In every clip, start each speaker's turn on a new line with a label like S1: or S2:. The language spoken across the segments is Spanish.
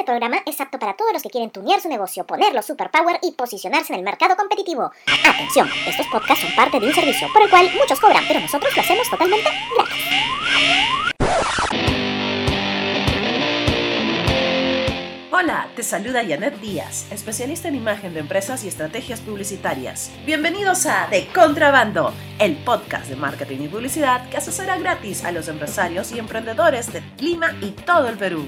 S1: Este programa es apto para todos los que quieren tunear su negocio, ponerlo superpower y posicionarse en el mercado competitivo. Atención, estos podcasts son parte de un servicio por el cual muchos cobran, pero nosotros lo hacemos totalmente gratis.
S2: Hola, te saluda Janet Díaz, especialista en imagen de empresas y estrategias publicitarias. Bienvenidos a De Contrabando, el podcast de marketing y publicidad que asesora gratis a los empresarios y emprendedores de Lima y todo el Perú.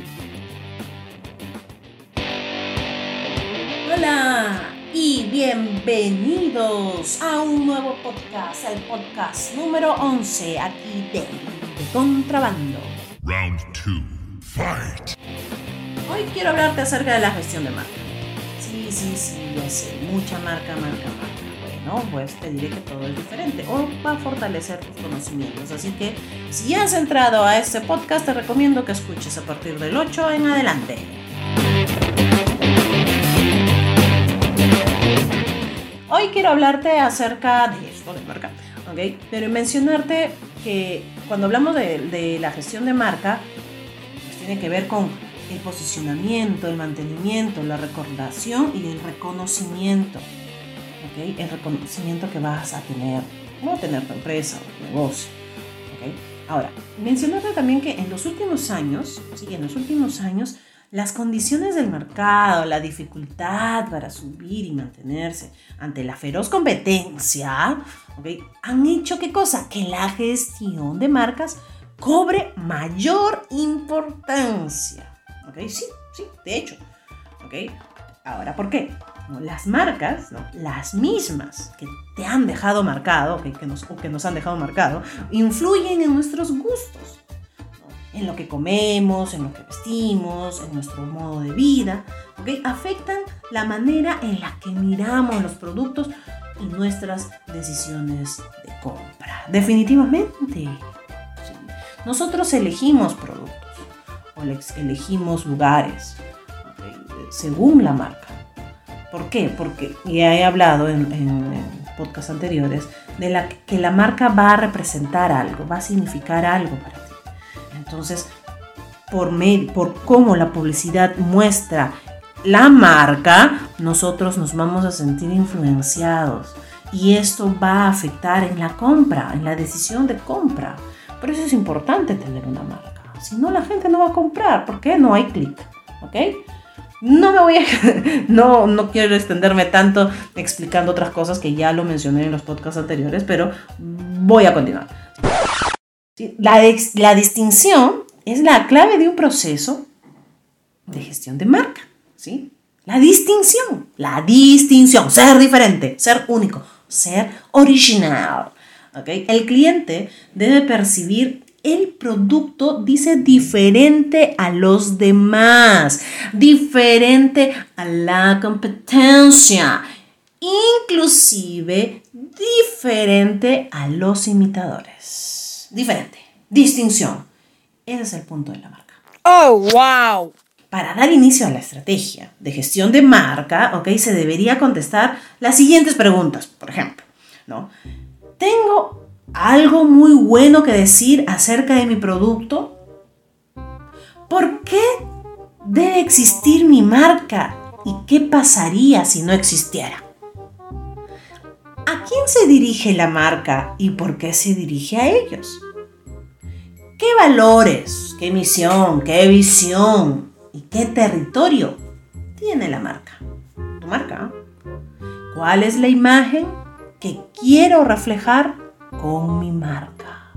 S2: Hola y bienvenidos a un nuevo podcast, el podcast número 11 aquí de, de Contrabando.
S3: Round 2. Fight.
S2: Hoy quiero hablarte acerca de la gestión de marca. Sí, sí, sí, ya sé, mucha marca, marca, marca. Bueno, pues te diré que todo es diferente o va a fortalecer tus conocimientos. Así que si has entrado a este podcast, te recomiendo que escuches a partir del 8 en adelante. Hoy quiero hablarte acerca de esto de marca, ¿ok? Pero mencionarte que cuando hablamos de, de la gestión de marca, pues tiene que ver con el posicionamiento, el mantenimiento, la recordación y el reconocimiento, ¿ok? El reconocimiento que vas a tener, no tener tu empresa o tu negocio, ¿ok? Ahora, mencionarte también que en los últimos años, sí, en los últimos años, las condiciones del mercado, la dificultad para subir y mantenerse ante la feroz competencia, ¿okay? han hecho qué cosa? Que la gestión de marcas cobre mayor importancia. ¿ok? Sí, sí, de hecho. ¿ok? Ahora, ¿por qué? Las marcas, ¿no? las mismas que te han dejado marcado, ¿okay? que nos, o que nos han dejado marcado, influyen en nuestros gustos en lo que comemos, en lo que vestimos, en nuestro modo de vida. Afectan la manera en la que miramos los productos y nuestras decisiones de compra. Definitivamente. Sí. Nosotros elegimos productos o elegimos lugares ¿okay? según la marca. ¿Por qué? Porque ya he hablado en, en, en podcasts anteriores de la, que la marca va a representar algo, va a significar algo para. Entonces, por, por cómo la publicidad muestra la marca, nosotros nos vamos a sentir influenciados y esto va a afectar en la compra, en la decisión de compra. Por eso es importante tener una marca. Si no, la gente no va a comprar. ¿Por qué? No hay clic. ¿Ok? No me voy a... No, no quiero extenderme tanto explicando otras cosas que ya lo mencioné en los podcasts anteriores, pero voy a continuar. La, la distinción es la clave de un proceso de gestión de marca, ¿sí? La distinción, la distinción, ser diferente, ser único, ser original. El cliente debe percibir el producto, dice, diferente a los demás, diferente a la competencia, inclusive diferente a los imitadores. Diferente, distinción. Ese es el punto de la marca.
S4: ¡Oh, wow!
S2: Para dar inicio a la estrategia de gestión de marca, ¿ok? Se debería contestar las siguientes preguntas, por ejemplo, ¿no? ¿Tengo algo muy bueno que decir acerca de mi producto? ¿Por qué debe existir mi marca? ¿Y qué pasaría si no existiera? ¿A quién se dirige la marca y por qué se dirige a ellos? ¿Qué valores, qué misión, qué visión y qué territorio tiene la marca? Tu marca. ¿Cuál es la imagen que quiero reflejar con mi marca?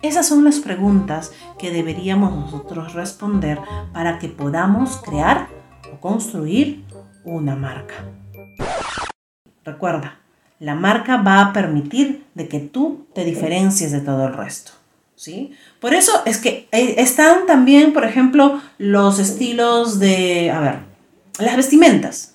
S2: Esas son las preguntas que deberíamos nosotros responder para que podamos crear o construir una marca. Recuerda, la marca va a permitir de que tú te diferencies de todo el resto. ¿Sí? Por eso es que están también, por ejemplo, los estilos de, a ver, las vestimentas.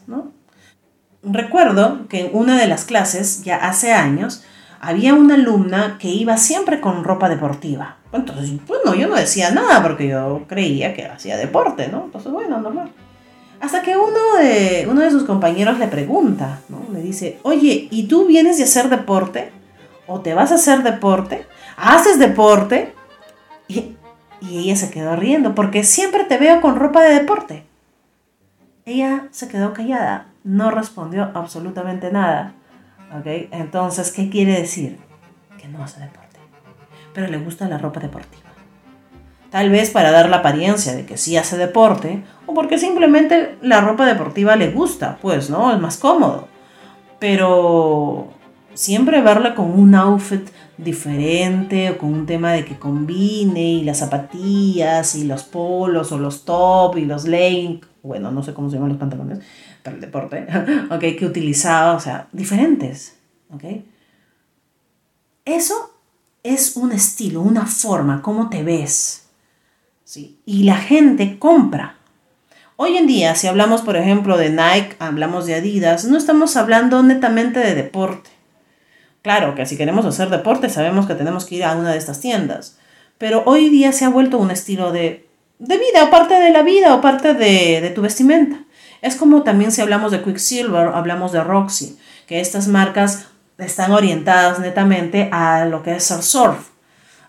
S2: Recuerdo que en una de las clases, ya hace años, había una alumna que iba siempre con ropa deportiva. Entonces, bueno, yo no decía nada porque yo creía que hacía deporte, ¿no? Entonces, bueno, normal. Hasta que uno de, uno de sus compañeros le pregunta, ¿no? Le dice, oye, ¿y tú vienes de hacer deporte? ¿O te vas a hacer deporte? ¿Haces deporte? Y, y ella se quedó riendo porque siempre te veo con ropa de deporte. Ella se quedó callada, no respondió absolutamente nada. ¿Ok? Entonces, ¿qué quiere decir? Que no hace deporte. Pero le gusta la ropa deportiva. Tal vez para dar la apariencia de que sí hace deporte, o porque simplemente la ropa deportiva le gusta, pues, ¿no? Es más cómodo. Pero siempre verla con un outfit diferente o con un tema de que combine y las zapatillas y los polos o los top y los lane, bueno, no sé cómo se llaman los pantalones para el deporte, ok, que utilizaba, o sea, diferentes, ok. Eso es un estilo, una forma, cómo te ves, ¿sí? Y la gente compra. Hoy en día, si hablamos, por ejemplo, de Nike, hablamos de Adidas, no estamos hablando netamente de deporte Claro que si queremos hacer deporte sabemos que tenemos que ir a una de estas tiendas, pero hoy día se ha vuelto un estilo de, de vida, parte de la vida o parte de, de tu vestimenta. Es como también si hablamos de Quicksilver, hablamos de Roxy, que estas marcas están orientadas netamente a lo que es el surf.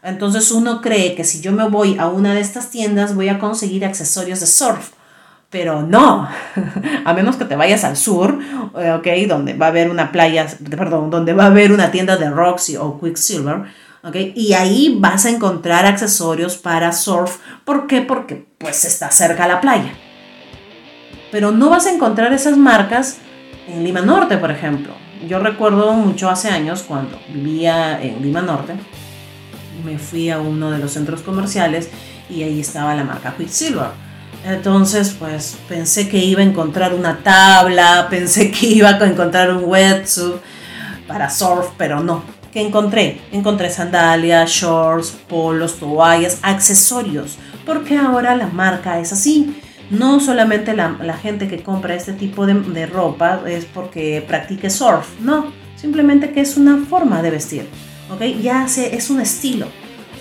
S2: Entonces uno cree que si yo me voy a una de estas tiendas voy a conseguir accesorios de surf. Pero no, a menos que te vayas al sur, eh, ¿ok? Donde va a haber una playa, perdón, donde va a haber una tienda de Roxy o Quicksilver, ¿ok? Y ahí vas a encontrar accesorios para surf. ¿Por qué? Porque pues está cerca a la playa. Pero no vas a encontrar esas marcas en Lima Norte, por ejemplo. Yo recuerdo mucho hace años cuando vivía en Lima Norte, me fui a uno de los centros comerciales y ahí estaba la marca Quicksilver entonces, pues pensé que iba a encontrar una tabla, pensé que iba a encontrar un wetsuit para surf, pero no. ¿Qué encontré? Encontré sandalias, shorts, polos, toallas, accesorios, porque ahora la marca es así. No solamente la, gente que compra este tipo de, de, ropa es porque practique surf, no, simplemente que es una forma de vestir, ¿ok? Ya es un estilo.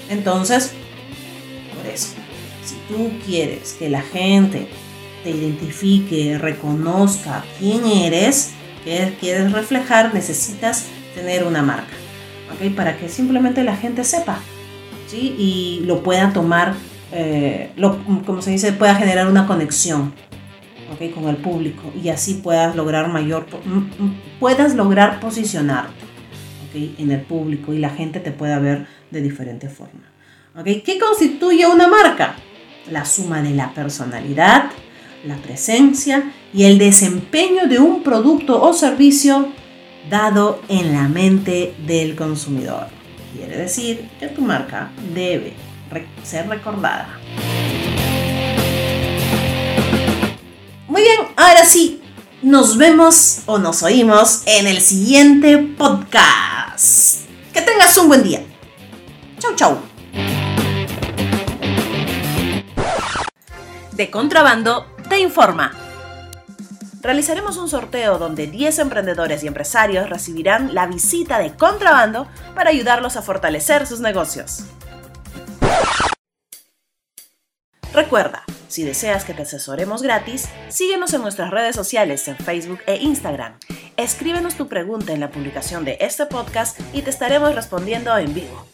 S2: Entonces, por eso tú quieres que la gente te identifique, reconozca quién eres, qué quieres reflejar, necesitas tener una marca. ¿ok? Para que simplemente la gente sepa ¿sí? y lo pueda tomar, eh, como se dice, pueda generar una conexión ¿ok? con el público y así puedas lograr mayor, puedas lograr posicionarte en el público y la gente te pueda ver de diferente forma. ¿Qué constituye una marca? la suma de la personalidad, la presencia y el desempeño de un producto o servicio dado en la mente del consumidor. Quiere decir que tu marca debe ser recordada. Muy bien, ahora sí, nos vemos o nos oímos en el siguiente podcast. Que tengas un buen día. Chau, chau. de Contrabando te informa. Realizaremos un sorteo donde 10 emprendedores y empresarios recibirán la visita de Contrabando para ayudarlos a fortalecer sus negocios. Recuerda, si deseas que te asesoremos gratis, síguenos en nuestras redes sociales en Facebook e Instagram. Escríbenos tu pregunta en la publicación de este podcast y te estaremos respondiendo en vivo.